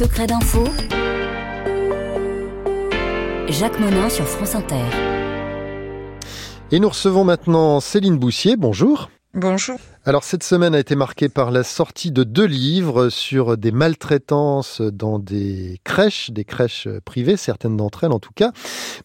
secrets d'info. Jacques Monin sur France Inter. Et nous recevons maintenant Céline Boussier. Bonjour. Bonjour. Alors cette semaine a été marquée par la sortie de deux livres sur des maltraitances dans des crèches, des crèches privées, certaines d'entre elles en tout cas.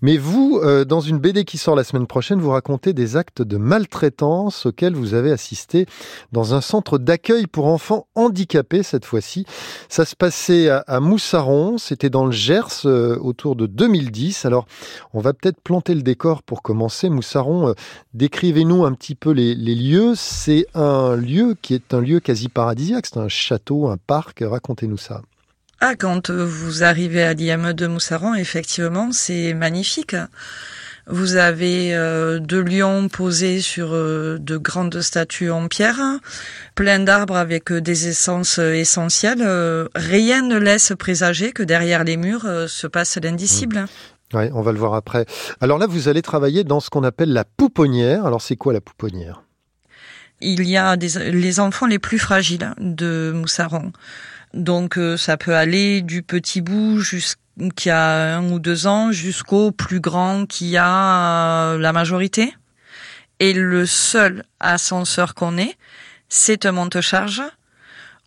Mais vous, euh, dans une BD qui sort la semaine prochaine, vous racontez des actes de maltraitance auxquels vous avez assisté dans un centre d'accueil pour enfants handicapés cette fois-ci. Ça se passait à, Moussaron, c'était dans le Gers euh, autour de 2010. Alors on va peut-être planter le décor pour commencer. Moussaron, euh, décrivez-nous un petit peu les, lieux. C'est un un lieu qui est un lieu quasi paradisiaque. C'est un château, un parc. Racontez-nous ça. Ah, quand vous arrivez à l'IME de Moussaran, effectivement, c'est magnifique. Vous avez euh, deux lions posés sur euh, de grandes statues en pierre, plein d'arbres avec euh, des essences essentielles. rien ne laisse présager que derrière les murs se passe l'indicible. Mmh. Oui, on va le voir après. Alors là, vous allez travailler dans ce qu'on appelle la pouponnière. Alors c'est quoi la pouponnière? Il y a des, les enfants les plus fragiles de Moussaron. Donc euh, ça peut aller du petit bout qui a un ou deux ans jusqu'au plus grand qui a euh, la majorité. Et le seul ascenseur qu'on ait, c'est un monte-charge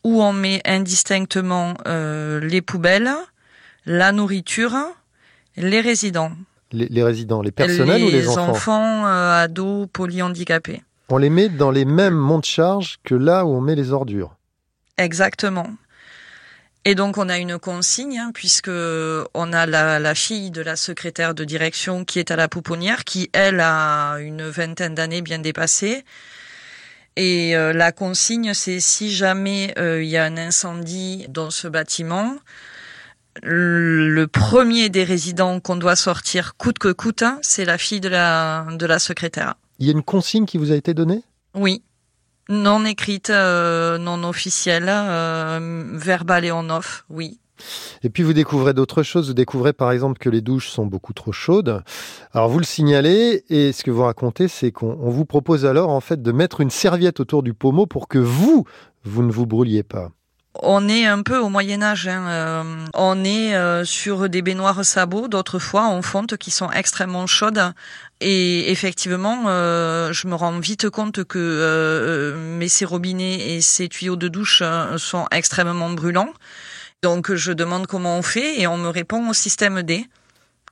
où on met indistinctement euh, les poubelles, la nourriture, les résidents. Les, résidents, les personnels ou les enfants? Les enfants, ados, polyhandicapés. On les met dans les mêmes monts de charge que là où on met les ordures. Exactement. Et donc on a une consigne hein, puisque on a la, fille de la secrétaire de direction qui est à la pouponnière, qui elle a une vingtaine d'années bien dépassées. Et euh, la consigne, c'est si jamais euh, il y a un incendie dans ce bâtiment, le premier des résidents qu'on doit sortir coûte que coûte, hein, c'est la fille de la secrétaire. Il y a une consigne qui vous a été donnée? Oui. Non écrite, euh, non officielle, euh, verbale et en off, oui. Et puis vous découvrez d'autres choses. Vous découvrez par exemple que les douches sont beaucoup trop chaudes. Alors vous le signalez et ce que vous racontez, c'est qu'on vous propose alors en fait de mettre une serviette autour du pommeau pour que vous, vous ne vous brûliez pas on est un peu au Moyen Âge. Hein. Euh, on est euh, sur des baignoires sabots d'autrefois en fonte qui sont extrêmement chaudes. Et effectivement, euh, je me rends vite compte que mes ces robinets et ces tuyaux de douche sont extrêmement brûlants. Donc je demande comment on fait et on me répond au système D.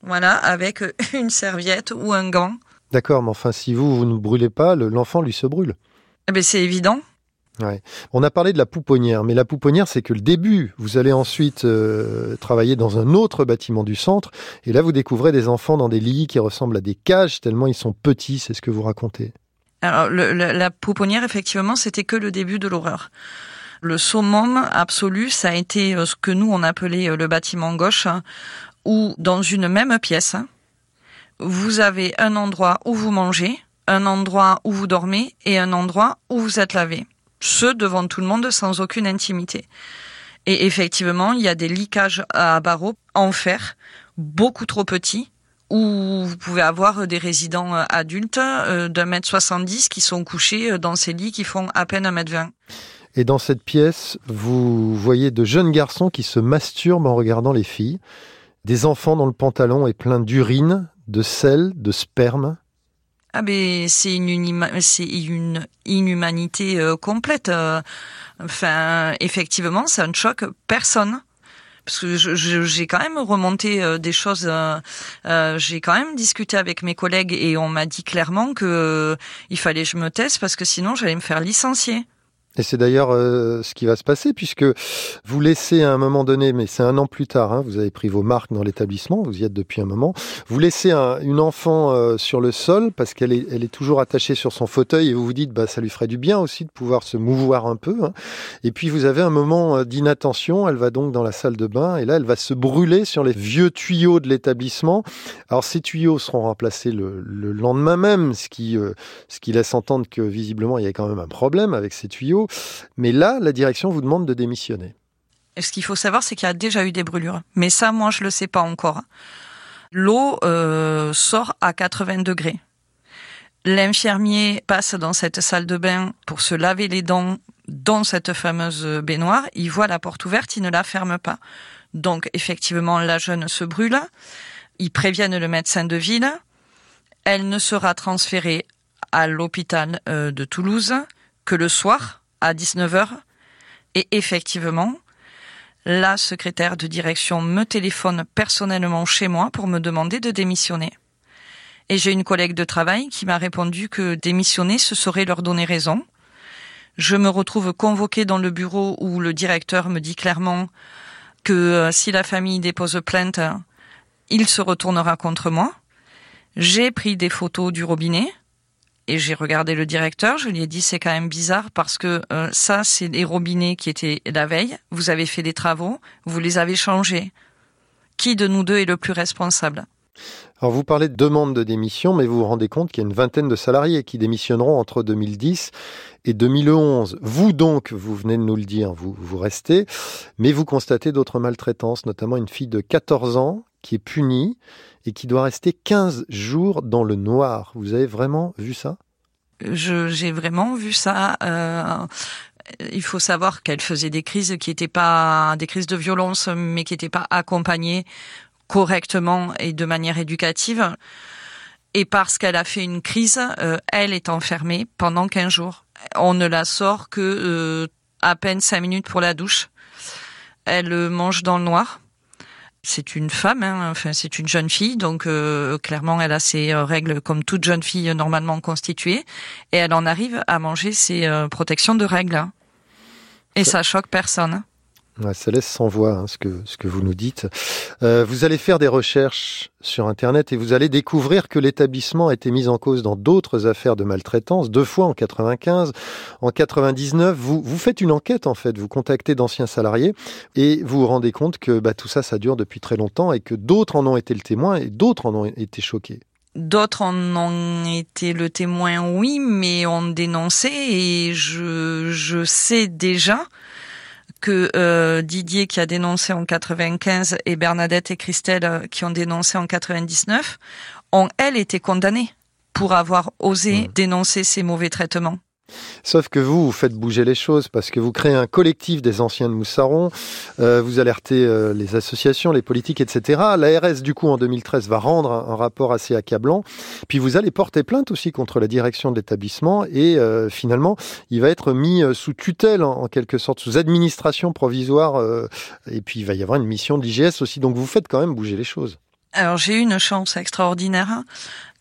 Voilà, avec une serviette ou un gant. D'accord, mais enfin si vous, vous ne brûlez pas, l'enfant lui se brûle. Eh ben, c'est évident. On a parlé de la pouponnière, mais la pouponnière, c'est que le début. Vous allez ensuite euh, travailler dans un autre bâtiment du centre, et là, vous découvrez des enfants dans des lits qui ressemblent à des cages, tellement ils sont petits, c'est ce que vous racontez. Alors, la pouponnière, effectivement, c'était que le début de l'horreur. Le summum absolu, ça a été euh, ce que nous, on appelait euh, le bâtiment gauche, où dans une même pièce, vous avez un endroit où vous mangez, un endroit où vous dormez et un endroit où vous êtes lavé ce devant tout le monde sans aucune intimité. Et effectivement, il y a des liquages à barreaux en fer, beaucoup trop petits, où vous pouvez avoir des résidents euh, adultes euh, d'un mètre soixante-dix qui sont couchés euh, dans ces lits qui font à peine un mètre vingt. Et dans cette pièce, vous voyez de jeunes garçons qui se masturbent en regardant les filles, des enfants dont le pantalon est plein d'urine, de sel, de sperme. Ah ben c'est une, c'est inhumanité euh, complète. Euh. effectivement, ça ne choque personne parce que j'ai quand même remonté euh, des choses. j'ai quand même discuté avec mes collègues et on m'a dit clairement que il fallait que je me teste parce que sinon j'allais me faire licencier. Et c'est d'ailleurs euh, ce qui va se passer puisque vous laissez à un moment donné, mais c'est un an plus tard, hein, vous avez pris vos marques dans l'établissement, vous y êtes depuis un moment, vous laissez une enfant euh, sur le sol parce qu'elle est, elle est toujours attachée sur son fauteuil et vous vous dites bah ça lui ferait du bien aussi de pouvoir se mouvoir un peu. Hein. Et puis vous avez un moment euh, d'inattention, elle va donc dans la salle de bain et là elle va se brûler sur les vieux tuyaux de l'établissement. Alors ces tuyaux seront remplacés le, le lendemain même, ce qui, ce qui laisse entendre que visiblement il y a quand même un problème avec ces tuyaux. Mais là, la direction vous demande de démissionner. ce qu'il faut savoir, c'est qu'il y a déjà eu des brûlures. Mais ça, moi, je le sais pas encore. L'eau euh, sort à 80 degrés. L'infirmier passe dans cette salle de bain pour se laver les dents dans cette fameuse baignoire. Il voit la porte ouverte, il ne la ferme pas. Donc effectivement, la jeune se brûle. Ils préviennent le médecin de ville. Elle ne sera transférée à l'hôpital euh, de Toulouse que le soir à 19h. Et effectivement, la secrétaire de direction me téléphone personnellement chez moi pour me demander de démissionner. Et j'ai une collègue de travail qui m'a répondu que démissionner, ce serait leur donner raison. Je me retrouve convoquée dans le bureau où le directeur me dit clairement que euh, si la famille dépose plainte, il se retournera contre moi. J'ai pris des photos du robinet et j'ai regardé le directeur. Je lui ai dit c'est quand même bizarre parce que euh, ça c'est des robinets qui étaient la veille. Vous avez fait des travaux, vous les avez changés. Qui de nous deux est le plus responsable? Alors vous parlez de demande de démission, mais vous vous rendez compte qu'il y a une vingtaine de salariés qui démissionneront entre 2010 et 2011. Vous donc, vous venez de nous le dire, vous, vous restez, mais vous constatez d'autres maltraitances, notamment une fille de 14 ans qui est punie et qui doit rester 15 jours dans le noir. Vous avez vraiment vu ça? J'ai vraiment vu ça. Euh, il faut savoir qu'elle faisait des crises qui n'étaient pas des crises de violence, mais qui n'étaient pas accompagnées correctement et de manière éducative. Et parce qu'elle a fait une crise, euh, elle est enfermée pendant 15 jours. On ne la sort que euh, à peine 5 minutes pour la douche. Elle mange dans le noir. C'est une femme, hein, enfin c'est une jeune fille, donc clairement elle a ses règles comme toute jeune fille normalement constituée, et elle en arrive à manger ses protections de règles. Hein. Et ça choque personne ça laisse sans voix hein, ce, que, vous nous dites. Euh, vous allez faire des recherches sur Internet et vous allez découvrir que l'établissement a été mis en cause dans d'autres affaires de maltraitance, deux fois en 95, en 99. Vous, faites une enquête en fait, vous contactez d'anciens salariés et vous vous rendez compte que bah, tout ça, ça dure depuis très longtemps et que d'autres en ont été le témoin et d'autres en ont été choqués. D'autres en ont été le témoin, oui, mais ont dénoncé et je sais déjà que euh, Didier qui a dénoncé en 95 et Bernadette et Christelle euh, qui ont dénoncé en 99 ont elles été condamnées pour avoir osé dénoncer ces mauvais traitements. Sauf que vous, vous faites bouger les choses parce que vous créez un collectif des anciens de Moussaron, euh, vous alertez euh, les associations, les politiques, etc. L'ARS, du coup, en 2013, va rendre un, rapport assez accablant. Puis vous allez porter plainte aussi contre la direction de l'établissement et euh, finalement, il va être mis sous tutelle, en, quelque sorte, sous administration provisoire. et puis il va y avoir une mission de l'IGS aussi. Donc vous faiaites quand même bouger les choses. Alors j'ai eu une chance extraordinaire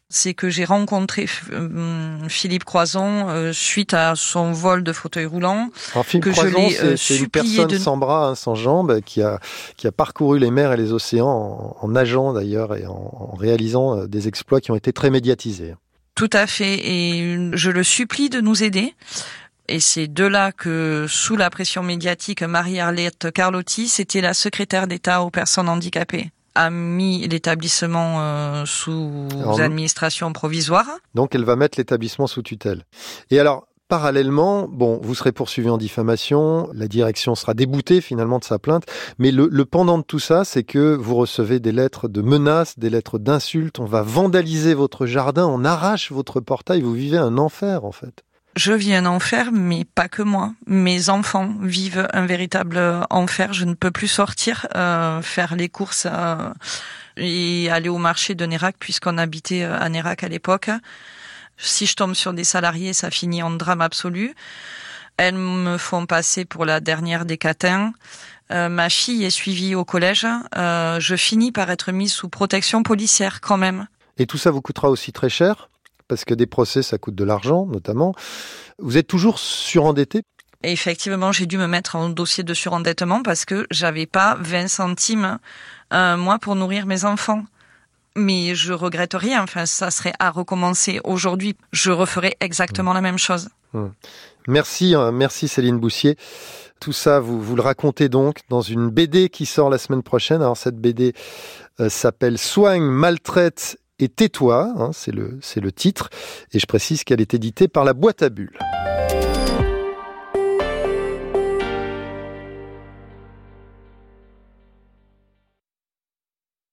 c'est que j'ai rencontré euh, Philippe Croison euh, suite à son vol de fauteuil roulant. Alors, Philippe Croison, c'est une personne sans bras, hein, sans jambes, qui a, qui a parcouru les mers et les océans en, nageant d'ailleurs et en, réalisant euh, des exploits qui ont été très médiatisés. Tout à fait, et je le supplie de nous aider. Et c'est de là que, sous la pression médiatique, Marie-Arlette Carlotti, c'était la secrétaire d'État aux personnes handicapées a mis l'établissement euh, sous administration provisoire. Donc elle va mettre l'établissement sous tutelle. Et alors, Parallèlement, bon, vous serez poursuivi en diffamation, la direction sera déboutée finalement de sa plainte, mais le, le pendant de tout ça, c'est que vous recevez des lettres de menaces, des lettres d'insultes, on va vandaliser votre jardin, on arrache votre portail, vous vivez un enfer en fait je vis un enfer, mais pas que moi. Mes enfants vivent un véritable enfer. Je ne peux plus sortir, euh, faire les courses euh, et aller au marché de Nérac, puisqu'on habitait euh, à Nérac à l'époque. Si je tombe sur des salariés, ça finit en drame absolu. Elles me font passer pour la dernière des catins. ma fille est suivie au collège. je finis par être mise sous protection policière quand même. Et tout ça vous coûtera aussi très cher? Parce que des procès, ça coûte de l'argent, notamment. Vous êtes toujours surendetté? Effectivement, j'ai dû me mettre en dossier de surendettement parce que j'avais pas 20 centimes un mois pour nourrir mes enfants. Mais je regrette rien. Enfin, ça serait à recommencer aujourd'hui. Je referais exactement la même chose. Hum. Merci, hein, merci Céline Boussier. Tout ça, vous, vous le racontez donc dans une BD qui sort la semaine prochaine. Alors cette BD euh, s'appelle Soigne, maltraite et Tais-toi, hein, c'est le, le titre, et je précise qu'elle est éditée par la boîte à bulles.